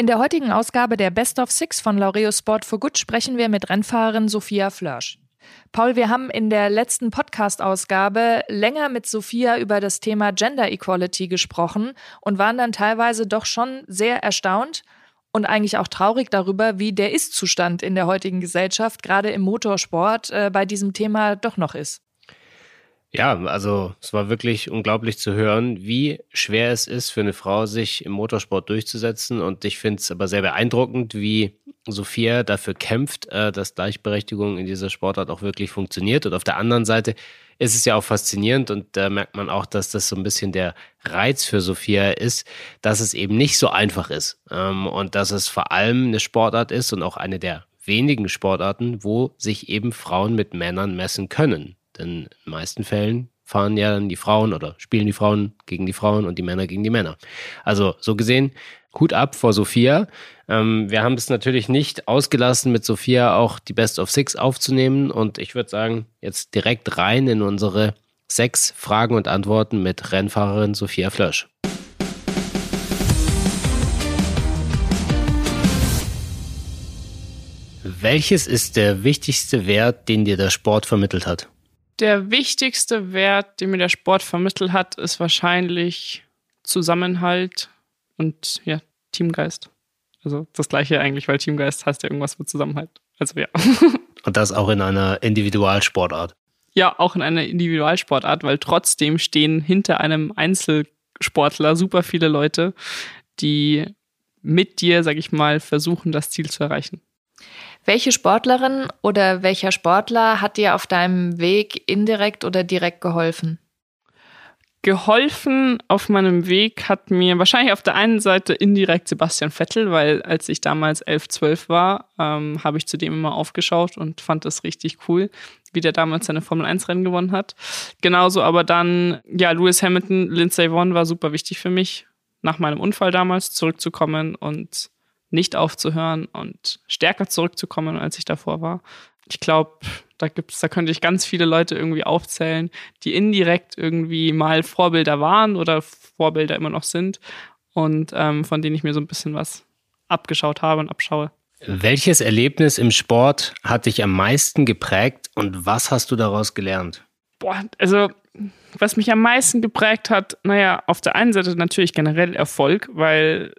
In der heutigen Ausgabe der Best of Six von Laureus Sport for Good sprechen wir mit Rennfahrerin Sophia Flörsch. Paul, wir haben in der letzten Podcast-Ausgabe länger mit Sophia über das Thema Gender Equality gesprochen und waren dann teilweise doch schon sehr erstaunt und eigentlich auch traurig darüber, wie der Ist-Zustand in der heutigen Gesellschaft, gerade im Motorsport, äh, bei diesem Thema doch noch ist. Ja, also es war wirklich unglaublich zu hören, wie schwer es ist für eine Frau, sich im Motorsport durchzusetzen. Und ich finde es aber sehr beeindruckend, wie Sophia dafür kämpft, äh, dass Gleichberechtigung in dieser Sportart auch wirklich funktioniert. Und auf der anderen Seite ist es ja auch faszinierend und da merkt man auch, dass das so ein bisschen der Reiz für Sophia ist, dass es eben nicht so einfach ist ähm, und dass es vor allem eine Sportart ist und auch eine der wenigen Sportarten, wo sich eben Frauen mit Männern messen können. In den meisten Fällen fahren ja dann die Frauen oder spielen die Frauen gegen die Frauen und die Männer gegen die Männer. Also so gesehen, Hut ab vor Sophia. Ähm, wir haben es natürlich nicht ausgelassen, mit Sophia auch die Best of Six aufzunehmen. Und ich würde sagen, jetzt direkt rein in unsere sechs Fragen und Antworten mit Rennfahrerin Sophia Flösch. Welches ist der wichtigste Wert, den dir der Sport vermittelt hat? Der wichtigste Wert, den mir der Sport vermittelt hat, ist wahrscheinlich Zusammenhalt und ja, Teamgeist. Also das gleiche eigentlich, weil Teamgeist heißt ja irgendwas mit Zusammenhalt. Also ja. Und das auch in einer Individualsportart. Ja, auch in einer Individualsportart, weil trotzdem stehen hinter einem Einzelsportler super viele Leute, die mit dir, sag ich mal, versuchen, das Ziel zu erreichen. Welche Sportlerin oder welcher Sportler hat dir auf deinem Weg indirekt oder direkt geholfen? Geholfen auf meinem Weg hat mir wahrscheinlich auf der einen Seite indirekt Sebastian Vettel, weil als ich damals 11, 12 war, ähm, habe ich zu dem immer aufgeschaut und fand das richtig cool, wie der damals seine Formel 1 Rennen gewonnen hat. Genauso aber dann, ja, Lewis Hamilton, Lindsay Vonn war super wichtig für mich, nach meinem Unfall damals zurückzukommen und nicht aufzuhören und stärker zurückzukommen, als ich davor war. Ich glaube, da gibt's, da könnte ich ganz viele Leute irgendwie aufzählen, die indirekt irgendwie mal Vorbilder waren oder Vorbilder immer noch sind und ähm, von denen ich mir so ein bisschen was abgeschaut habe und abschaue. Welches Erlebnis im Sport hat dich am meisten geprägt und was hast du daraus gelernt? Boah, also was mich am meisten geprägt hat, naja, auf der einen Seite natürlich generell Erfolg, weil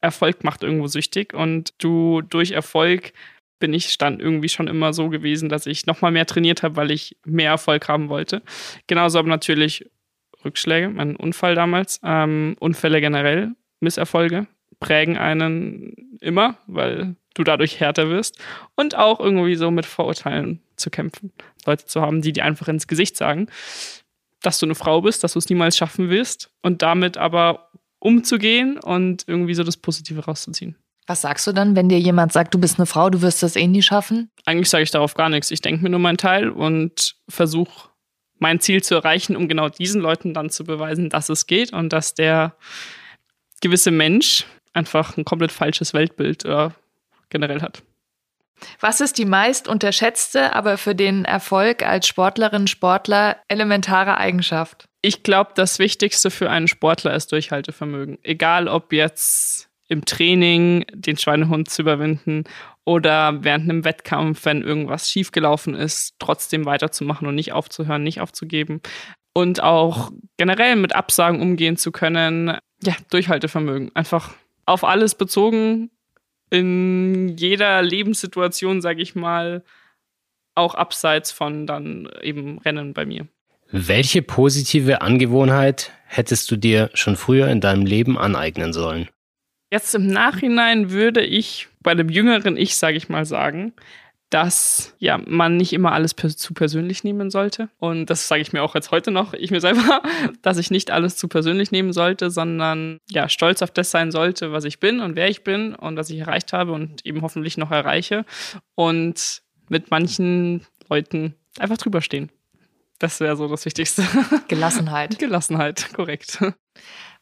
Erfolg macht irgendwo süchtig und du durch Erfolg bin ich stand irgendwie schon immer so gewesen, dass ich noch mal mehr trainiert habe, weil ich mehr Erfolg haben wollte. Genauso aber natürlich Rückschläge, mein Unfall damals, ähm, Unfälle generell, Misserfolge prägen einen immer, weil du dadurch härter wirst und auch irgendwie so mit Vorurteilen zu kämpfen, Leute zu haben, die dir einfach ins Gesicht sagen, dass du eine Frau bist, dass du es niemals schaffen wirst und damit aber umzugehen und irgendwie so das Positive rauszuziehen. Was sagst du dann, wenn dir jemand sagt, du bist eine Frau, du wirst das eh nie schaffen? Eigentlich sage ich darauf gar nichts. Ich denke mir nur meinen Teil und versuche mein Ziel zu erreichen, um genau diesen Leuten dann zu beweisen, dass es geht und dass der gewisse Mensch einfach ein komplett falsches Weltbild äh, generell hat. Was ist die meist unterschätzte, aber für den Erfolg als Sportlerin, Sportler elementare Eigenschaft? Ich glaube, das Wichtigste für einen Sportler ist Durchhaltevermögen. Egal ob jetzt im Training den Schweinehund zu überwinden oder während einem Wettkampf, wenn irgendwas schiefgelaufen ist, trotzdem weiterzumachen und nicht aufzuhören, nicht aufzugeben. Und auch generell mit Absagen umgehen zu können. Ja, Durchhaltevermögen. Einfach auf alles bezogen, in jeder Lebenssituation, sage ich mal, auch abseits von dann eben Rennen bei mir. Welche positive Angewohnheit hättest du dir schon früher in deinem Leben aneignen sollen? Jetzt im Nachhinein würde ich bei dem jüngeren Ich, sage ich mal, sagen, dass ja man nicht immer alles zu persönlich nehmen sollte. Und das sage ich mir auch jetzt heute noch, ich mir selber, dass ich nicht alles zu persönlich nehmen sollte, sondern ja stolz auf das sein sollte, was ich bin und wer ich bin und was ich erreicht habe und eben hoffentlich noch erreiche. Und mit manchen Leuten einfach drüber stehen. Das wäre so das Wichtigste. Gelassenheit. Gelassenheit, korrekt.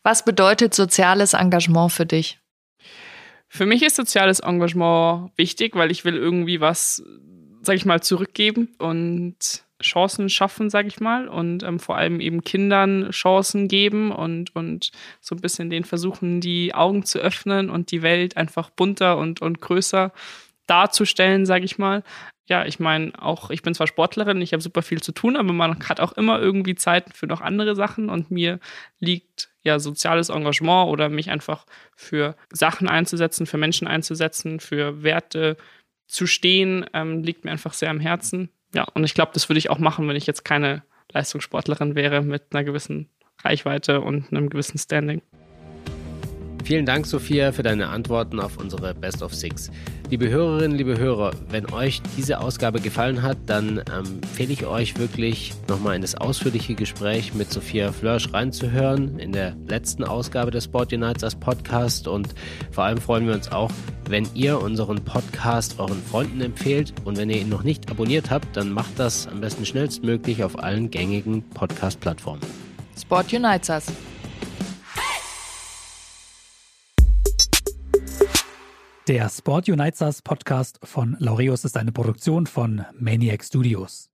Was bedeutet soziales Engagement für dich? Für mich ist soziales Engagement wichtig, weil ich will irgendwie was, sag ich mal, zurückgeben und Chancen schaffen, sage ich mal, und ähm, vor allem eben Kindern Chancen geben und, und so ein bisschen den versuchen, die Augen zu öffnen und die Welt einfach bunter und, und größer darzustellen, sage ich mal. Ja, ich meine, auch ich bin zwar Sportlerin, ich habe super viel zu tun, aber man hat auch immer irgendwie Zeit für noch andere Sachen und mir liegt ja soziales Engagement oder mich einfach für Sachen einzusetzen, für Menschen einzusetzen, für Werte zu stehen, ähm, liegt mir einfach sehr am Herzen. Ja, und ich glaube, das würde ich auch machen, wenn ich jetzt keine Leistungssportlerin wäre mit einer gewissen Reichweite und einem gewissen Standing. Vielen Dank, Sophia, für deine Antworten auf unsere Best of Six. Liebe Hörerinnen, liebe Hörer, wenn euch diese Ausgabe gefallen hat, dann ähm, empfehle ich euch wirklich nochmal in das ausführliche Gespräch mit Sophia Flörsch reinzuhören, in der letzten Ausgabe des Sport Unites als Podcast. Und vor allem freuen wir uns auch, wenn ihr unseren Podcast euren Freunden empfehlt. Und wenn ihr ihn noch nicht abonniert habt, dann macht das am besten schnellstmöglich auf allen gängigen Podcast-Plattformen. Sport Unites Der Sport Unites Podcast von Laureus ist eine Produktion von Maniac Studios.